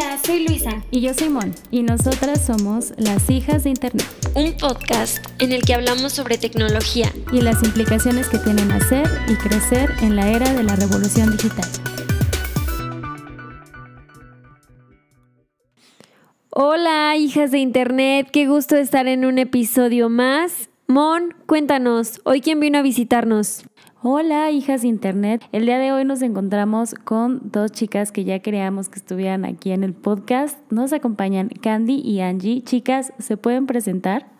Hola, soy Luisa. Y yo soy Mon. Y nosotras somos las hijas de Internet. Un podcast en el que hablamos sobre tecnología. Y las implicaciones que tienen hacer y crecer en la era de la revolución digital. Hola, hijas de Internet. Qué gusto estar en un episodio más. Mon, cuéntanos, ¿hoy quién vino a visitarnos? Hola, hijas de Internet. El día de hoy nos encontramos con dos chicas que ya queríamos que estuvieran aquí en el podcast. Nos acompañan Candy y Angie. Chicas, ¿se pueden presentar?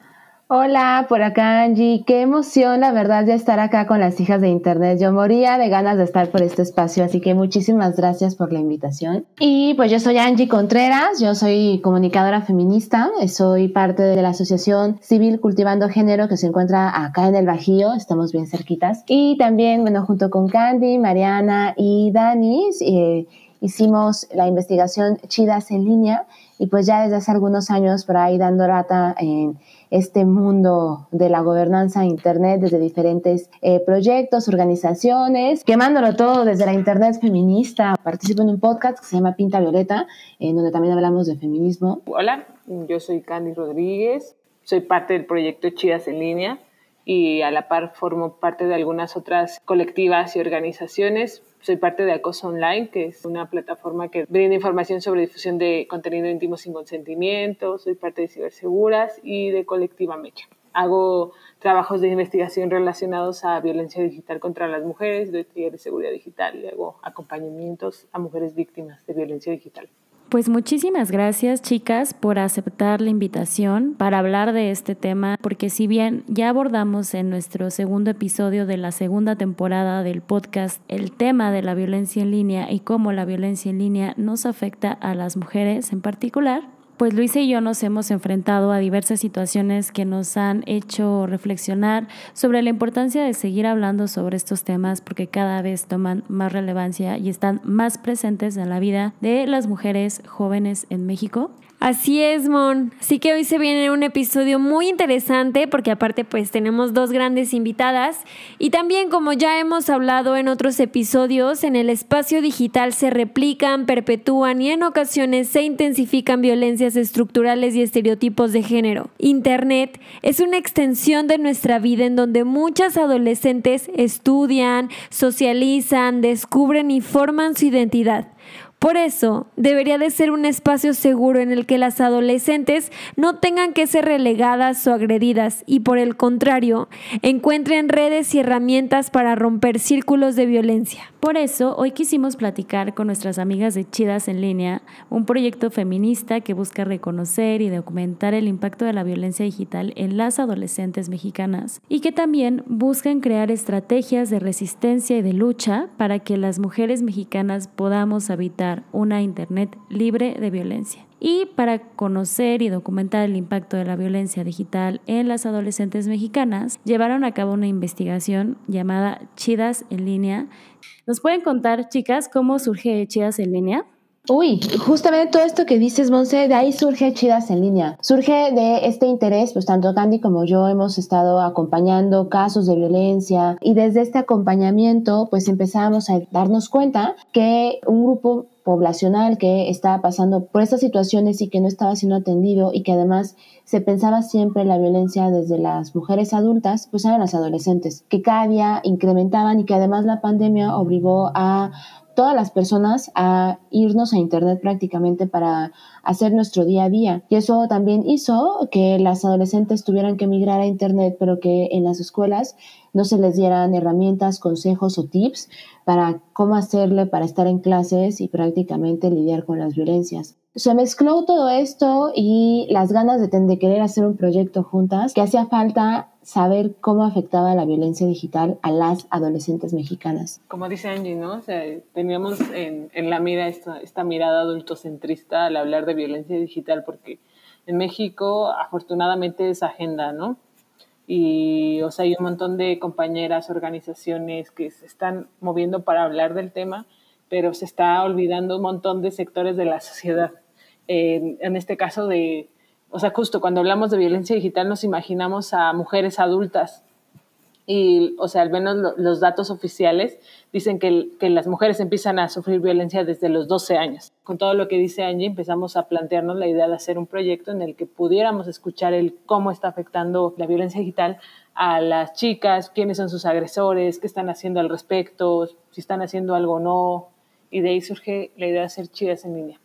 Hola, por acá Angie. Qué emoción, la verdad, ya estar acá con las hijas de Internet. Yo moría de ganas de estar por este espacio, así que muchísimas gracias por la invitación. Y pues yo soy Angie Contreras, yo soy comunicadora feminista, soy parte de la Asociación Civil Cultivando Género que se encuentra acá en el Bajío, estamos bien cerquitas. Y también, bueno, junto con Candy, Mariana y Dani, eh, hicimos la investigación Chidas en línea y pues ya desde hace algunos años por ahí dando rata en este mundo de la gobernanza Internet desde diferentes eh, proyectos, organizaciones, quemándolo todo desde la Internet feminista. Participo en un podcast que se llama Pinta Violeta, en donde también hablamos de feminismo. Hola, yo soy Candy Rodríguez, soy parte del proyecto Chidas en Línea y a la par formo parte de algunas otras colectivas y organizaciones soy parte de Acoso Online, que es una plataforma que brinda información sobre difusión de contenido íntimo sin consentimiento. Soy parte de Ciberseguras y de Colectiva Mecha. Hago trabajos de investigación relacionados a violencia digital contra las mujeres, doy taller de seguridad digital y hago acompañamientos a mujeres víctimas de violencia digital. Pues muchísimas gracias chicas por aceptar la invitación para hablar de este tema, porque si bien ya abordamos en nuestro segundo episodio de la segunda temporada del podcast el tema de la violencia en línea y cómo la violencia en línea nos afecta a las mujeres en particular, pues Luisa y yo nos hemos enfrentado a diversas situaciones que nos han hecho reflexionar sobre la importancia de seguir hablando sobre estos temas porque cada vez toman más relevancia y están más presentes en la vida de las mujeres jóvenes en México. Así es, Mon. Así que hoy se viene un episodio muy interesante porque aparte pues tenemos dos grandes invitadas y también como ya hemos hablado en otros episodios, en el espacio digital se replican, perpetúan y en ocasiones se intensifican violencias estructurales y estereotipos de género. Internet es una extensión de nuestra vida en donde muchas adolescentes estudian, socializan, descubren y forman su identidad. Por eso, debería de ser un espacio seguro en el que las adolescentes no tengan que ser relegadas o agredidas y por el contrario, encuentren redes y herramientas para romper círculos de violencia. Por eso, hoy quisimos platicar con nuestras amigas de Chidas en línea, un proyecto feminista que busca reconocer y documentar el impacto de la violencia digital en las adolescentes mexicanas y que también buscan crear estrategias de resistencia y de lucha para que las mujeres mexicanas podamos habitar una Internet libre de violencia. Y para conocer y documentar el impacto de la violencia digital en las adolescentes mexicanas, llevaron a cabo una investigación llamada Chidas en línea. ¿Nos pueden contar, chicas, cómo surge Chidas en línea? Uy, justamente todo esto que dices, Monse, de ahí surge Chidas en línea. Surge de este interés, pues tanto Candy como yo hemos estado acompañando casos de violencia y desde este acompañamiento, pues empezamos a darnos cuenta que un grupo poblacional que estaba pasando por estas situaciones y que no estaba siendo atendido y que además se pensaba siempre la violencia desde las mujeres adultas, pues eran las adolescentes, que cada día incrementaban y que además la pandemia obligó a todas las personas a irnos a Internet prácticamente para hacer nuestro día a día. Y eso también hizo que las adolescentes tuvieran que migrar a Internet, pero que en las escuelas no se les dieran herramientas, consejos o tips para cómo hacerle para estar en clases y prácticamente lidiar con las violencias. Se mezcló todo esto y las ganas de, de querer hacer un proyecto juntas, que hacía falta saber cómo afectaba la violencia digital a las adolescentes mexicanas. Como dice Angie, ¿no? Teníamos en, en la mira esta, esta mirada adultocentrista al hablar de violencia digital, porque en México afortunadamente es agenda, ¿no? Y, o sea, hay un montón de compañeras, organizaciones que se están moviendo para hablar del tema, pero se está olvidando un montón de sectores de la sociedad. en este caso de o sea, justo cuando hablamos de violencia digital nos imaginamos a mujeres adultas y, o sea, al menos los datos oficiales dicen que, que, las mujeres empiezan a sufrir violencia desde los 12 años. Con todo lo que dice Angie, empezamos a plantearnos la idea de hacer un proyecto en el que pudiéramos escuchar el cómo está afectando la violencia digital a las chicas, quiénes son sus agresores, qué están haciendo al respecto, si están haciendo algo o no. Y de ahí surge la idea de hacer chidas en línea.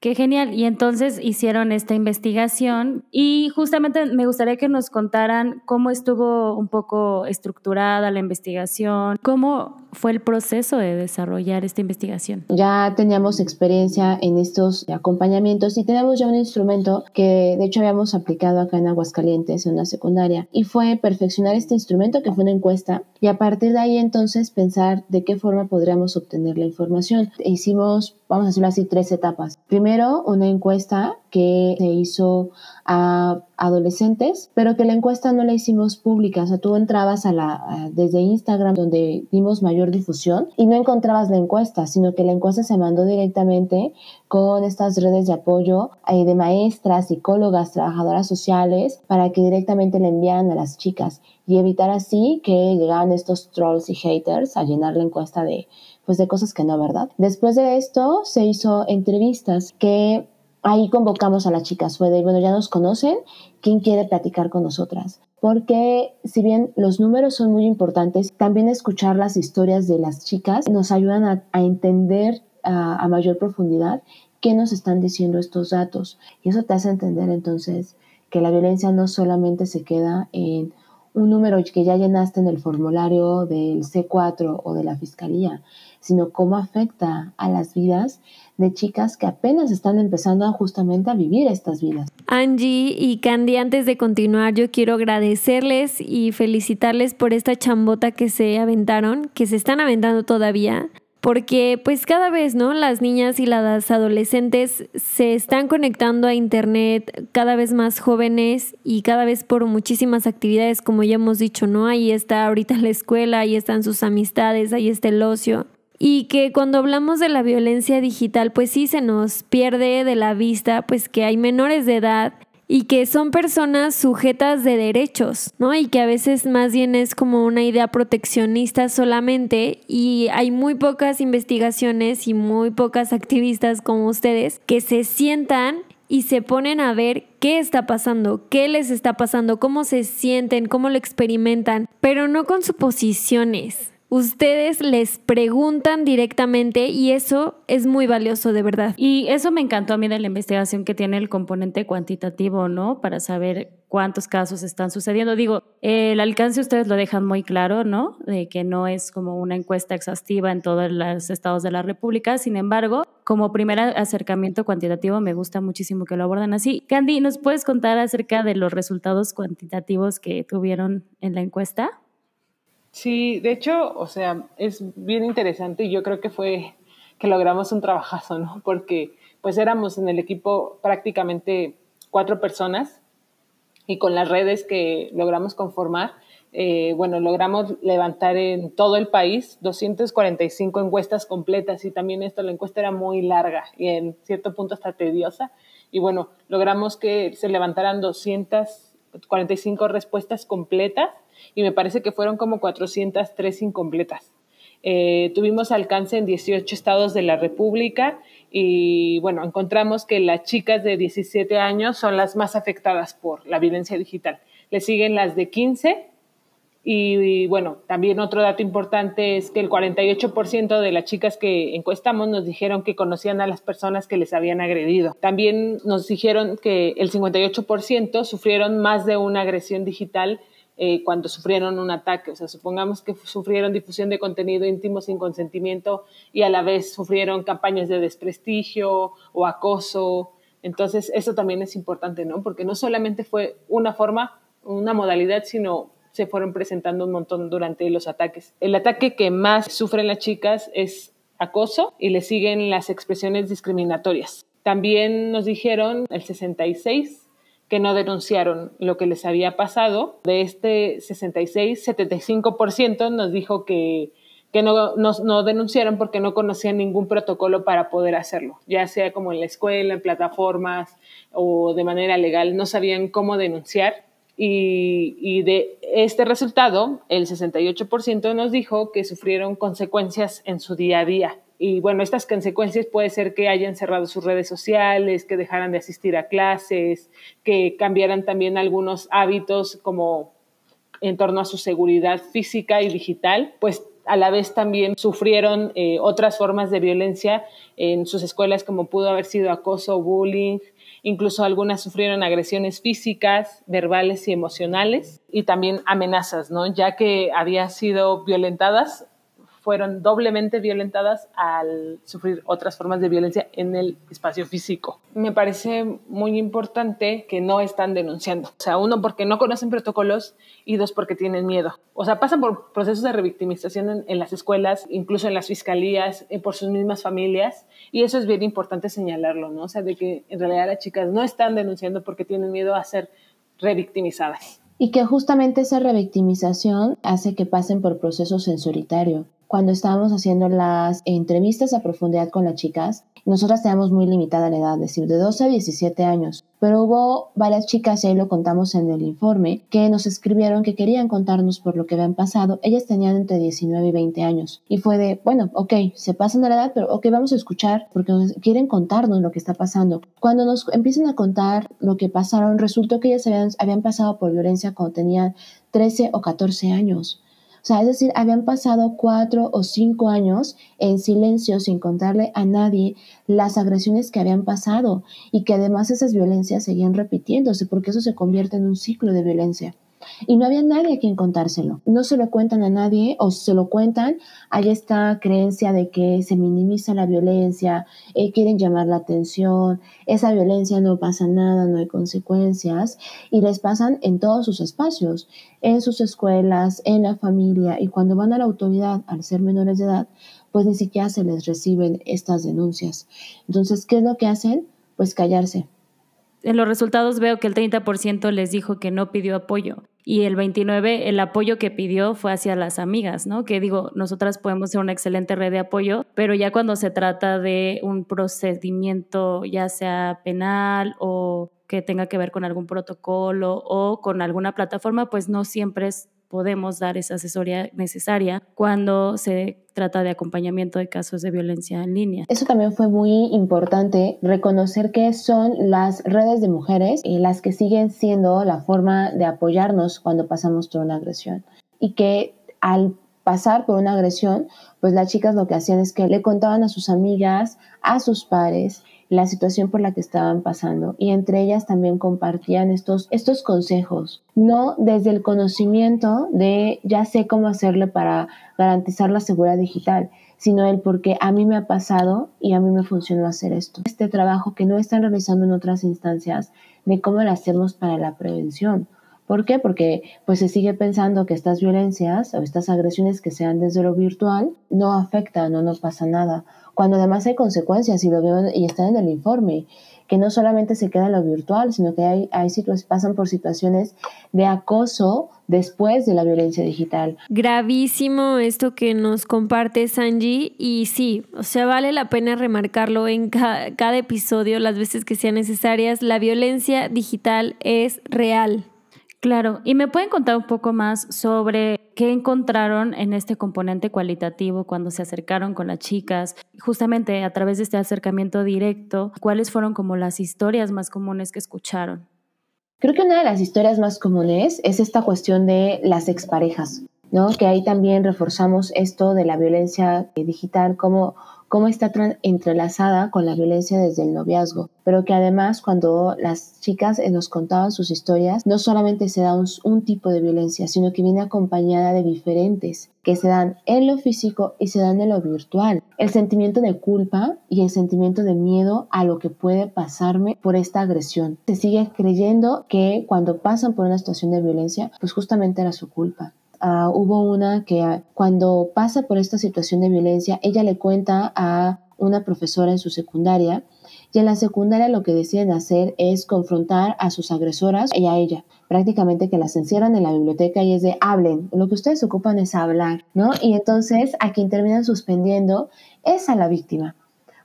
Qué genial. Y entonces hicieron esta investigación y justamente me gustaría que nos contaran cómo estuvo un poco estructurada la investigación, cómo fue el proceso de desarrollar esta investigación. Ya teníamos experiencia en estos acompañamientos y tenemos ya un instrumento que de hecho habíamos aplicado acá en Aguascalientes en una secundaria y fue perfeccionar este instrumento que fue una encuesta y a partir de ahí entonces pensar de qué forma podríamos obtener la información. Hicimos, vamos a decirlo así, tres etapas. Primero, una encuesta que se hizo a adolescentes, pero que la encuesta no la hicimos pública. O sea, tú entrabas a la, desde Instagram, donde dimos mayor difusión, y no encontrabas la encuesta, sino que la encuesta se mandó directamente con estas redes de apoyo eh, de maestras, psicólogas, trabajadoras sociales, para que directamente le enviaran a las chicas y evitar así que llegaran estos trolls y haters a llenar la encuesta de pues de cosas que no, ¿verdad? Después de esto se hizo entrevistas que ahí convocamos a las chicas, fue de, bueno, ya nos conocen, ¿quién quiere platicar con nosotras? Porque si bien los números son muy importantes, también escuchar las historias de las chicas nos ayudan a, entender a, a mayor profundidad qué nos están diciendo estos datos. Y eso te hace entender entonces que la violencia no solamente se queda en un número que ya llenaste en el formulario del C4 o de la Fiscalía, sino cómo afecta a las vidas de chicas que apenas están empezando justamente a vivir estas vidas. Angie y Candy, antes de continuar, yo quiero agradecerles y felicitarles por esta chambota que se aventaron, que se están aventando todavía. Porque pues cada vez, ¿no? Las niñas y las adolescentes se están conectando a Internet cada vez más jóvenes y cada vez por muchísimas actividades, como ya hemos dicho, ¿no? Ahí está ahorita la escuela, ahí están sus amistades, ahí está el ocio y que cuando hablamos de la violencia digital, pues sí se nos pierde de la vista, pues que hay menores de edad y que son personas sujetas de derechos, ¿no? Y que a veces más bien es como una idea proteccionista solamente y hay muy pocas investigaciones y muy pocas activistas como ustedes que se sientan y se ponen a ver qué está pasando, qué les está pasando, cómo se sienten, cómo lo experimentan, pero no con suposiciones, ustedes les preguntan directamente y eso es muy valioso de verdad. Y eso me encantó a mí de la investigación que tiene el componente cuantitativo, ¿no? Para saber cuántos casos están sucediendo. Digo, el alcance ustedes lo dejan muy claro, ¿no? De que no es como una encuesta exhaustiva en todos los estados de la República. Sin embargo, como primer acercamiento cuantitativo, me gusta muchísimo que lo abordan así. Candy, ¿nos puedes contar acerca de los resultados cuantitativos que tuvieron en la encuesta? Sí, de hecho, o sea, es bien interesante y yo creo que fue que logramos un trabajazo, ¿no? Porque pues éramos en el equipo prácticamente cuatro personas y con las redes que logramos conformar, eh, bueno, logramos levantar en todo el país 245 encuestas completas y también esto, la encuesta era muy larga y en cierto punto hasta tediosa y bueno, logramos que se levantaran 245 respuestas completas y me parece que fueron como 403 incompletas. Eh, tuvimos alcance en 18 estados de la República y bueno, encontramos que las chicas de 17 años son las más afectadas por la violencia digital. Le siguen las de 15 y, bueno, también otro dato importante es que el 48% de las chicas que encuestamos nos dijeron que conocían a las personas que les habían agredido. También nos dijeron que el 58% sufrieron más de una agresión digital eh, cuando sufrieron un ataque. O sea, supongamos que sufrieron difusión de contenido íntimo sin consentimiento y a la vez sufrieron campañas de desprestigio o acoso. Entonces, eso también es importante, ¿no? Porque no solamente fue una forma, una modalidad, sino se fueron presentando un montón durante los ataques. El ataque que más sufren las chicas es acoso y le siguen las expresiones discriminatorias. También nos dijeron el 66 que no denunciaron lo que les había pasado. De este 66, 75% nos dijo que, que no, no, denunciaron porque no conocían ningún protocolo para poder hacerlo, ya sea como en la escuela, en plataformas o de manera legal, no sabían cómo denunciar Y, y, de este resultado, el 68% nos dijo que sufrieron consecuencias en su día a día. Y bueno, estas consecuencias puede ser que hayan cerrado sus redes sociales, que dejaran de asistir a clases, que cambiaran también algunos hábitos como en torno a su seguridad física y digital, pues a la vez también sufrieron eh, otras formas de violencia en sus escuelas, como pudo haber sido acoso, bullying, incluso algunas sufrieron agresiones físicas, verbales y emocionales, y también amenazas, ¿no? Ya que habían sido violentadas fueron doblemente violentadas al sufrir otras formas de violencia en el espacio físico. Me parece muy importante que no están denunciando. O sea, uno porque no conocen protocolos y dos porque tienen miedo. O sea, pasan por procesos de revictimización en, las escuelas, incluso en las fiscalías, eh, por sus mismas familias. Y eso es bien importante señalarlo, ¿no? O sea, de que en realidad las chicas no están denunciando porque tienen miedo a ser revictimizadas. Y que justamente esa revictimización hace que pasen por procesos sensoritario cuando estábamos haciendo las entrevistas a profundidad con las chicas, nosotras teníamos muy limitada la edad, es decir, de 12 a 17 años. Pero hubo varias chicas, y ahí lo contamos en el informe, que nos escribieron que querían contarnos por lo que habían pasado. Ellas tenían entre 19 y 20 años. Y fue de, bueno, ok, se pasan de la edad, pero ok, vamos a escuchar porque quieren contarnos lo que está pasando. Cuando nos empiezan a contar lo que pasaron, resultó que ellas habían, habían pasado por violencia cuando tenían 13 o 14 años. O sea, es decir, habían pasado cuatro o cinco años en silencio sin contarle a nadie las agresiones que habían pasado y que además esas violencias seguían repitiéndose porque eso se convierte en un ciclo de violencia. Y no había nadie a quien contárselo. No se lo cuentan a nadie o se lo cuentan, hay esta creencia de que se minimiza la violencia, eh, quieren llamar la atención, esa violencia no pasa nada, no hay consecuencias y les pasan en todos sus espacios, en sus escuelas, en la familia y cuando van a la autoridad al ser menores de edad, pues ni siquiera se les reciben estas denuncias. Entonces, ¿qué es lo que hacen? Pues callarse en los resultados veo que el 30% les dijo que no pidió apoyo y el 29% el apoyo que pidió fue hacia las amigas, ¿no? Que digo, nosotras podemos ser una excelente red de apoyo, pero ya cuando se trata de un procedimiento ya sea penal o que tenga que ver con algún protocolo o con alguna plataforma, pues no siempre es podemos dar esa asesoría necesaria cuando se trata de acompañamiento de casos de violencia en línea. Eso también fue muy importante, reconocer que son las redes de mujeres y las que siguen siendo la forma de apoyarnos cuando pasamos por una agresión. Y que al pasar por una agresión, pues las chicas lo que hacían es que le contaban a sus amigas, a sus pares, la situación por la que estaban pasando y entre ellas también compartían estos, estos consejos, no desde el conocimiento de ya sé cómo hacerle para garantizar la seguridad digital, sino el porque a mí me ha pasado y a mí me funcionó hacer esto. Este trabajo que no están realizando en otras instancias de cómo lo hacemos para la prevención. ¿Por qué? Porque pues se sigue pensando que estas violencias o estas agresiones que sean desde lo virtual no afectan o no pasa nada cuando además hay consecuencias y lo veo y están en el informe, que no solamente se queda en lo virtual, sino que hay, hay pasan por situaciones de acoso después de la violencia digital. Gravísimo esto que nos comparte Sanji y sí, o sea, vale la pena remarcarlo en cada episodio las veces que sean necesarias, la violencia digital es real. Claro, y me pueden contar un poco más sobre qué encontraron en este componente cualitativo cuando se acercaron con las chicas, justamente a través de este acercamiento directo, cuáles fueron como las historias más comunes que escucharon. Creo que una de las historias más comunes es esta cuestión de las exparejas, ¿no? Que ahí también reforzamos esto de la violencia digital como cómo está entrelazada con la violencia desde el noviazgo, pero que además cuando las chicas eh, nos contaban sus historias, no solamente se da un, tipo de violencia, sino que viene acompañada de diferentes que se dan en lo físico y se dan en lo virtual. El sentimiento de culpa y el sentimiento de miedo a lo que puede pasarme por esta agresión. Se sigue creyendo que cuando pasan por una situación de violencia, pues justamente era su culpa. Ah, hubo una que ah, cuando pasa por esta situación de violencia, ella le cuenta a una profesora en su secundaria y en la secundaria lo que deciden hacer es confrontar a sus agresoras y a ella. Prácticamente que las encierran en la biblioteca y es de hablen. Lo que ustedes ocupan es hablar, ¿no? Y entonces a quien terminan suspendiendo es a la víctima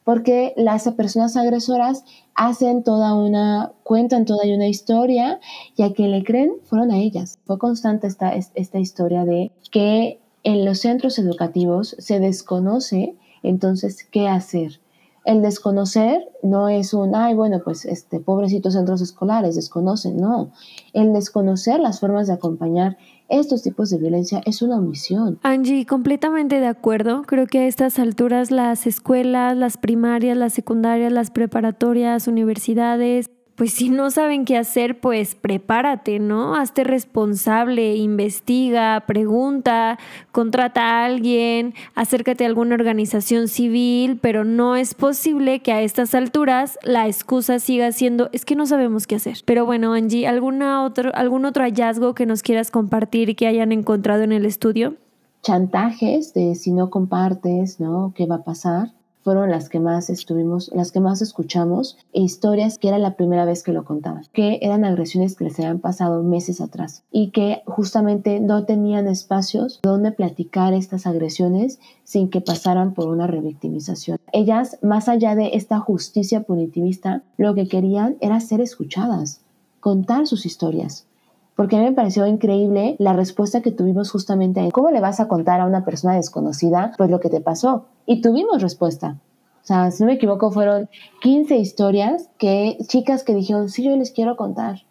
porque las personas agresoras hacen toda una, cuentan toda una historia y a quien le creen fueron a ellas. Fue constante esta, esta historia de que en los centros educativos se desconoce entonces qué hacer. El desconocer no es un, ay, bueno, pues este, pobrecitos centros escolares desconocen, no. El desconocer las formas de acompañar estos tipos de violencia es una omisión. Angie, completamente de acuerdo. Creo que a estas alturas las escuelas, las primarias, las secundarias, las preparatorias, universidades, pues si no saben qué hacer, pues prepárate, ¿no? Hazte responsable, investiga, pregunta, contrata a alguien, acércate a alguna organización civil, pero no es posible que a estas alturas la excusa siga siendo es que no sabemos qué hacer. Pero bueno, Angie, ¿alguna otro, ¿algún otro hallazgo que nos quieras compartir que hayan encontrado en el estudio? Chantajes de si no compartes, ¿no? ¿Qué va a pasar? Fueron las que más estuvimos, las que más escuchamos, e historias que era la primera vez que lo contaban, que eran agresiones que les habían pasado meses atrás y que justamente no tenían espacios donde platicar estas agresiones sin que pasaran por una revictimización. Ellas, más allá de esta justicia punitivista, lo que querían era ser escuchadas, contar sus historias porque a mí me pareció increíble la respuesta que tuvimos justamente cómo le vas a contar a una persona desconocida pues lo que te pasó. Y tuvimos respuesta. O sea, si no me equivoco, fueron 15 historias que chicas que dijeron, sí, yo les quiero contar.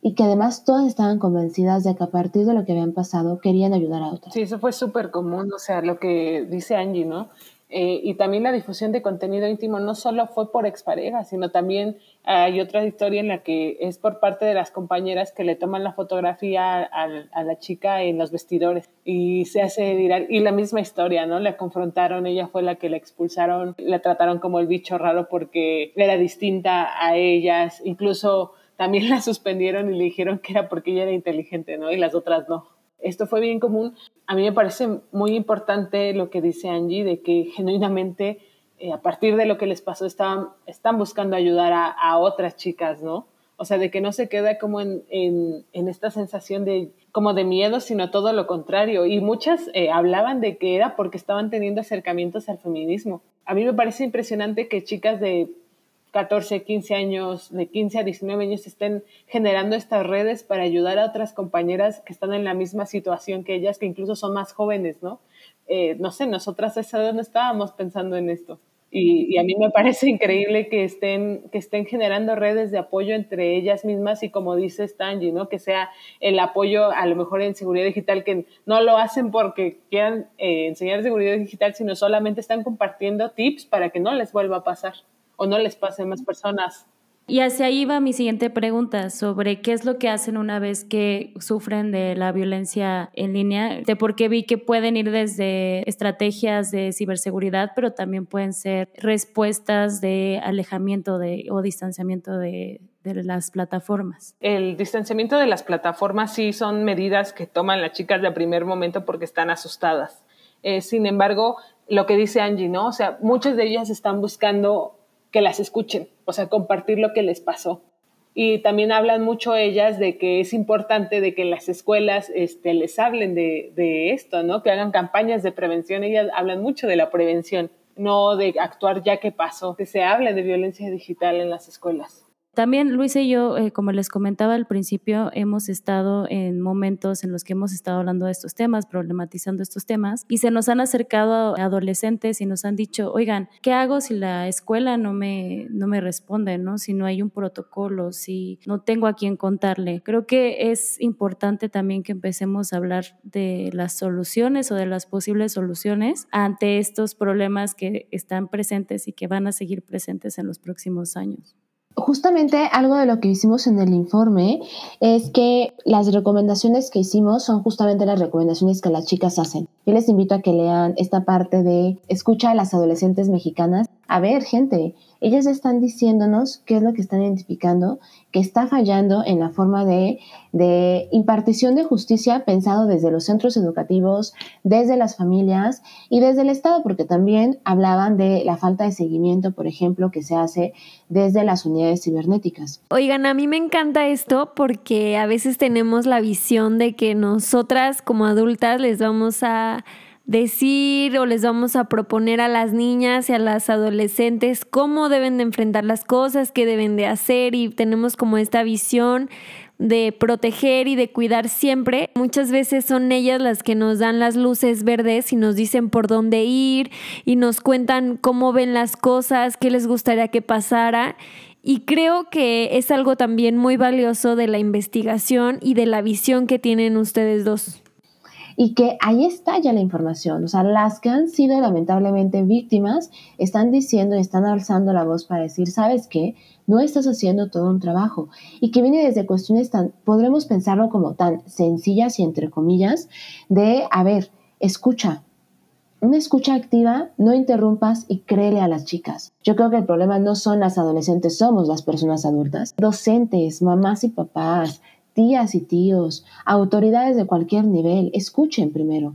Y que además todas estaban convencidas de que a partir de lo que habían pasado querían ayudar a otras. Sí, eso fue súper común, o sea, lo que dice Angie, ¿no? Eh, y también la difusión de contenido íntimo no solo fue por expareja, sino también hay otra historia en la que es por parte de las compañeras que le toman la fotografía a, la chica en los vestidores y se hace viral. Y la misma historia, ¿no? La confrontaron, ella fue la que la expulsaron, la trataron como el bicho raro porque era distinta a ellas, incluso también la suspendieron y le dijeron que era porque ella era inteligente, ¿no? Y las otras no. Esto fue bien común a mí me parece muy importante lo que dice Angie, de que genuinamente eh, a partir de lo que les pasó están, están buscando ayudar a, otras chicas, ¿no? O sea, de que no se queda como en, en, esta sensación de como de miedo, sino todo lo contrario. Y muchas eh, hablaban de que era porque estaban teniendo acercamientos al feminismo. A mí me parece impresionante que chicas de 14, 15 años, de 15 a 19 años, estén generando estas redes para ayudar a otras compañeras que están en la misma situación que ellas, que incluso son más jóvenes, ¿no? Eh, no sé, nosotras a esa no estábamos pensando en esto. Y, a mí me parece increíble que estén, que estén generando redes de apoyo entre ellas mismas y como dice Stanji, ¿no? Que sea el apoyo a lo mejor en seguridad digital, que no lo hacen porque quieran eh, enseñar seguridad digital, sino solamente están compartiendo tips para que no les vuelva a pasar o no les pase a más personas. Y hacia ahí va mi siguiente pregunta sobre qué es lo que hacen una vez que sufren de la violencia en línea, de porque vi que pueden ir desde estrategias de ciberseguridad, pero también pueden ser respuestas de alejamiento de, o distanciamiento de, de las plataformas. El distanciamiento de las plataformas sí son medidas que toman las chicas de primer momento porque están asustadas. Eh, sin embargo, lo que dice Angie, ¿no? O sea, muchas de ellas están buscando que las escuchen, o sea, compartir lo que les pasó. Y también hablan mucho ellas de que es importante de que las escuelas este, les hablen de, de esto, ¿no? Que hagan campañas de prevención. Ellas hablan mucho de la prevención, no de actuar ya que pasó, que se hable de violencia digital en las escuelas. También Luis y yo, eh, como les comentaba al principio, hemos estado en momentos en los que hemos estado hablando de estos temas, problematizando estos temas, y se nos han acercado adolescentes y nos han dicho, oigan, ¿qué hago si la escuela no me, no me responde, ¿no? si no hay un protocolo, si no tengo a quién contarle? Creo que es importante también que empecemos a hablar de las soluciones o de las posibles soluciones ante estos problemas que están presentes y que van a seguir presentes en los próximos años. Justamente algo de lo que hicimos en el informe es que las recomendaciones que hicimos son justamente las recomendaciones que las chicas hacen. Yo les invito a que lean esta parte de escucha a las adolescentes mexicanas. A ver, gente, ellas están diciéndonos qué es lo que están identificando, que está fallando en la forma de, de, impartición de justicia pensado desde los centros educativos, desde las familias y desde el Estado, porque también hablaban de la falta de seguimiento, por ejemplo, que se hace desde las unidades cibernéticas. Oigan, a mí me encanta esto porque a veces tenemos la visión de que nosotras como adultas les vamos a decir o les vamos a proponer a las niñas y a las adolescentes cómo deben de enfrentar las cosas, qué deben de hacer y tenemos como esta visión de proteger y de cuidar siempre. Muchas veces son ellas las que nos dan las luces verdes y nos dicen por dónde ir y nos cuentan cómo ven las cosas, qué les gustaría que pasara. Y creo que es algo también muy valioso de la investigación y de la visión que tienen ustedes dos y que ahí está ya la información. O sea, las que han sido lamentablemente víctimas están diciendo y están alzando la voz para decir, ¿sabes qué? No estás haciendo todo un trabajo. Y que viene desde cuestiones tan, podremos pensarlo como tan sencillas y entre comillas, de, a ver, escucha. Una escucha activa, no interrumpas y créele a las chicas. Yo creo que el problema no son las adolescentes, somos las personas adultas. Docentes, mamás y papás, tías y tíos, autoridades de cualquier nivel, escuchen primero.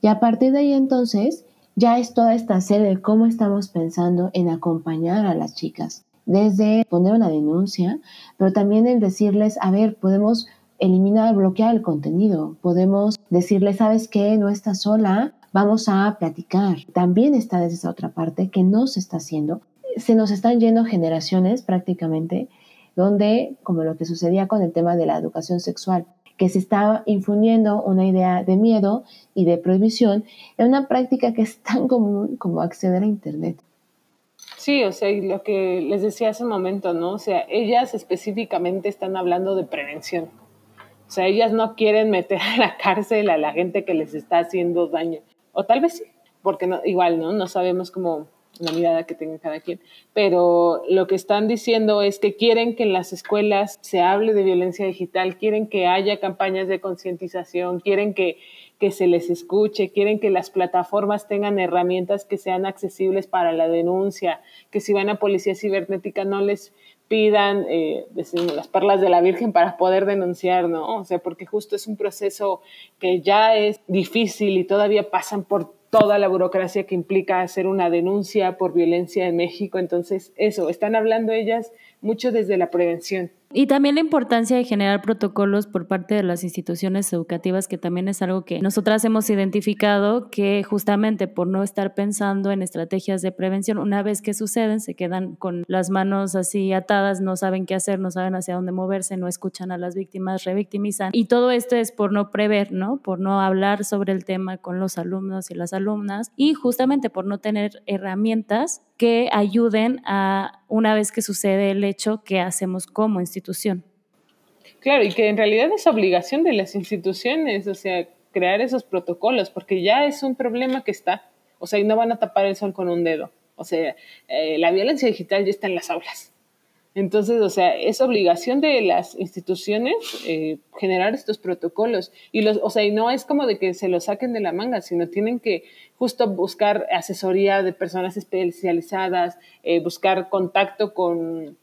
Y a partir de ahí entonces, ya es toda esta serie de cómo estamos pensando en acompañar a las chicas, desde poner una denuncia, pero también el decirles, a ver, podemos eliminar, bloquear el contenido, podemos decirles, sabes qué, no estás sola, vamos a platicar. También está desde esa otra parte que no se está haciendo. Se nos están yendo generaciones prácticamente donde, como lo que sucedía con el tema de la educación sexual, que se estaba infundiendo una idea de miedo y de prohibición en una práctica que es tan común como acceder a Internet. Sí, o sea, lo que les decía hace un momento, ¿no? O sea, ellas específicamente están hablando de prevención. O sea, ellas no quieren meter a la cárcel a la gente que les está haciendo daño. O tal vez sí, porque no, igual, ¿no? No sabemos cómo la mirada que tenga cada quien, pero lo que están diciendo es que quieren que en las escuelas se hable de violencia digital, quieren que haya campañas de concientización, quieren que, que se les escuche, quieren que las plataformas tengan herramientas que sean accesibles para la denuncia, que si van a policía cibernética no les pidan eh, las perlas de la Virgen para poder denunciar, ¿no? O sea, porque justo es un proceso que ya es difícil y todavía pasan por toda la burocracia que implica hacer una denuncia por violencia en México. Entonces, eso, están hablando ellas mucho desde la prevención. Y también la importancia de generar protocolos por parte de las instituciones educativas, que también es algo que nosotras hemos identificado, que justamente por no estar pensando en estrategias de prevención, una vez que suceden, se quedan con las manos así atadas, no saben qué hacer, no saben hacia dónde moverse, no escuchan a las víctimas, revictimizan. Y todo esto es por no prever, ¿no? Por no hablar sobre el tema con los alumnos y las alumnas y justamente por no tener herramientas que ayuden a, una vez que sucede el hecho, que hacemos como institución. Claro, y que en realidad es obligación de las instituciones, o sea, crear esos protocolos, porque ya es un problema que está, o sea, y no van a tapar el sol con un dedo. O sea, eh, la violencia digital ya está en las aulas. Entonces, o sea, es obligación de las instituciones eh, generar estos protocolos. Y los, o sea, y no es como de que se los saquen de la manga, sino tienen que justo buscar asesoría de personas especializadas, eh, buscar contacto con,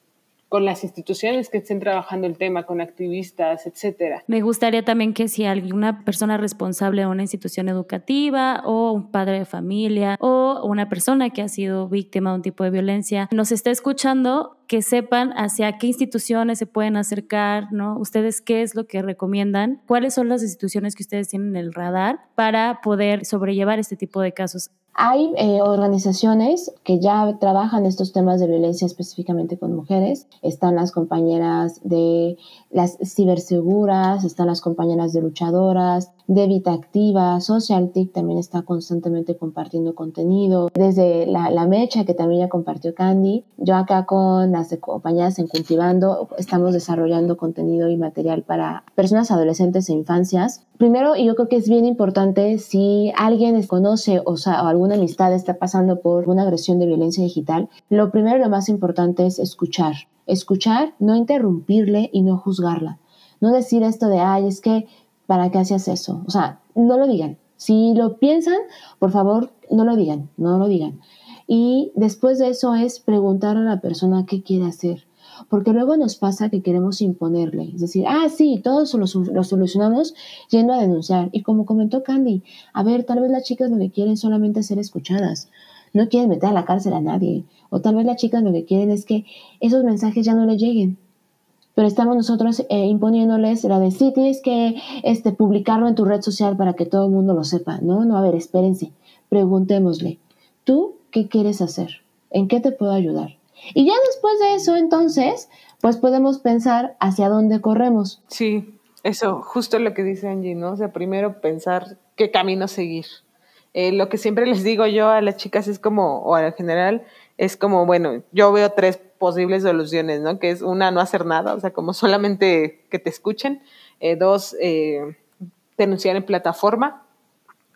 con las instituciones que estén trabajando el tema, con activistas, etcétera. Me gustaría también que si alguna persona responsable de una institución educativa o un padre de familia o una persona que ha sido víctima de un tipo de violencia nos está escuchando, que sepan hacia qué instituciones se pueden acercar, ¿no? Ustedes qué es lo que recomiendan, cuáles son las instituciones que ustedes tienen en el radar para poder sobrellevar este tipo de casos. Hay eh, organizaciones que ya trabajan estos temas de violencia específicamente con mujeres. Están las compañeras de las ciberseguras, están las compañeras de luchadoras, de Vita Activa, SocialTIC también está constantemente compartiendo contenido. Desde la, la, Mecha, que también ya compartió Candy. Yo acá con las compañeras en Cultivando estamos desarrollando contenido y material para personas adolescentes e infancias. Primero, y yo creo que es bien importante, si alguien conoce o, sea, o alguna amistad está pasando por una agresión de violencia digital, lo primero y lo más importante es escuchar. Escuchar, no interrumpirle y no juzgarla. No decir esto de, ay, es que, ¿para qué hacías eso? O sea, no lo digan. Si lo piensan, por favor, no lo digan, no lo digan. Y después de eso es preguntar a la persona qué quiere hacer porque luego nos pasa que queremos imponerle, es decir, ah, sí, todos lo, lo solucionamos yendo a denunciar. Y como comentó Candy, a ver, tal vez las chicas lo que quieren solamente ser escuchadas, no quieren meter a la cárcel a nadie, o tal vez las chicas lo que quieren es que esos mensajes ya no le lleguen. Pero estamos nosotros eh, imponiéndoles la de sí, tienes que este, publicarlo en tu red social para que todo el mundo lo sepa, ¿no? No, a ver, espérense, preguntémosle, ¿tú qué quieres hacer? ¿En qué te puedo ayudar? Y ya después de eso, entonces, pues podemos pensar hacia dónde corremos. Sí, eso, justo lo que dice Angie, ¿no? O sea, primero pensar qué camino seguir. Eh, lo que siempre les digo yo a las chicas es como, o en general, es como, bueno, yo veo tres posibles soluciones, ¿no? Que es una, no hacer nada, o sea, como solamente que te escuchen. Eh, dos, eh, denunciar en plataforma.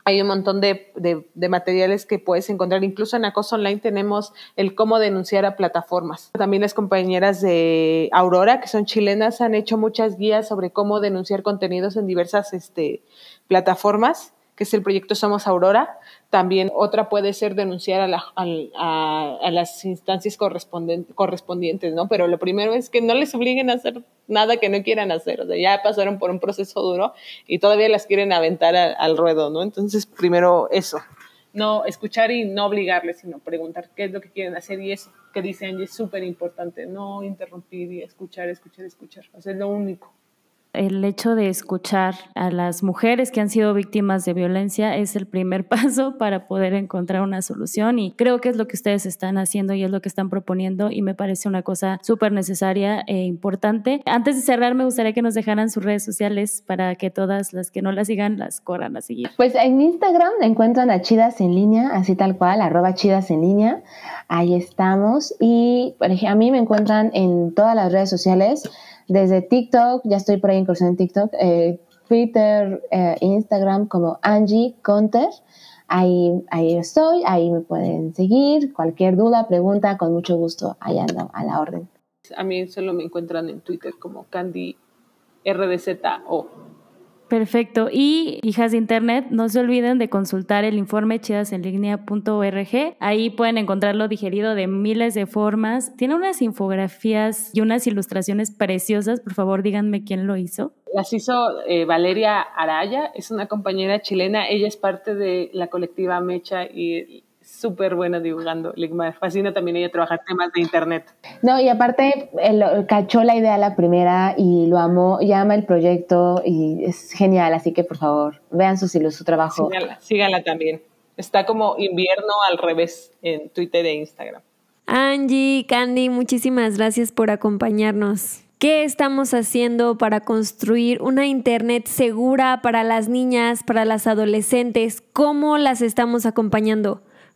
Hay un montón de, de, materiales que puedes encontrar. Incluso en Acoso Online tenemos el cómo denunciar a plataformas. También las compañeras de Aurora, que son chilenas, han hecho muchas guías sobre cómo denunciar contenidos en diversas este, plataformas que es el proyecto Somos Aurora. También otra puede ser denunciar a, a, las instancias correspondientes, ¿no? Pero lo primero es que no les obliguen a hacer nada que no quieran hacer. O sea, ya pasaron por un proceso duro y todavía las quieren aventar al ruedo, ¿no? Entonces, primero eso. No escuchar y no obligarles, sino preguntar qué es lo que quieren hacer y eso que dice Angie es súper importante. No interrumpir y escuchar, escuchar, escuchar. O es lo único el hecho de escuchar a las mujeres que han sido víctimas de violencia es el primer paso para poder encontrar una solución y creo que es lo que ustedes están haciendo y es lo que están proponiendo y me parece una cosa súper necesaria e importante. Antes de cerrar, me gustaría que nos dejaran sus redes sociales para que todas las que no las sigan las corran a seguir. Pues en Instagram encuentran a Chidas en línea, así tal cual, arroba Chidas en línea. Ahí estamos y a mí me encuentran en todas las redes sociales desde TikTok, ya estoy por ahí incursión en TikTok, eh, Twitter, eh, Instagram como Angie Conter. Ahí, ahí estoy, ahí me pueden seguir. Cualquier duda, pregunta, con mucho gusto, ahí ando a la orden. A mí solo me encuentran en Twitter como Candy RDZO. Perfecto. Y hijas de Internet, no se olviden de consultar el informe chidasenlinea.org. Ahí pueden encontrarlo digerido de miles de formas. Tiene unas infografías y unas ilustraciones preciosas. Por favor, díganme quién lo hizo. Las hizo eh, Valeria Araya, es una compañera chilena. Ella es parte de la colectiva Mecha y súper buena dibujando. Me fascina también ella trabajar temas de internet. No, y aparte cachó la idea la primera y lo amó, llama el proyecto y es genial, así que por favor, vean su, su trabajo. Síganla, síganla también. Está como invierno al revés en Twitter e Instagram. Angie, Candy, muchísimas gracias por acompañarnos. ¿Qué estamos haciendo para construir una Internet segura para las niñas, para las adolescentes? ¿Cómo las estamos acompañando?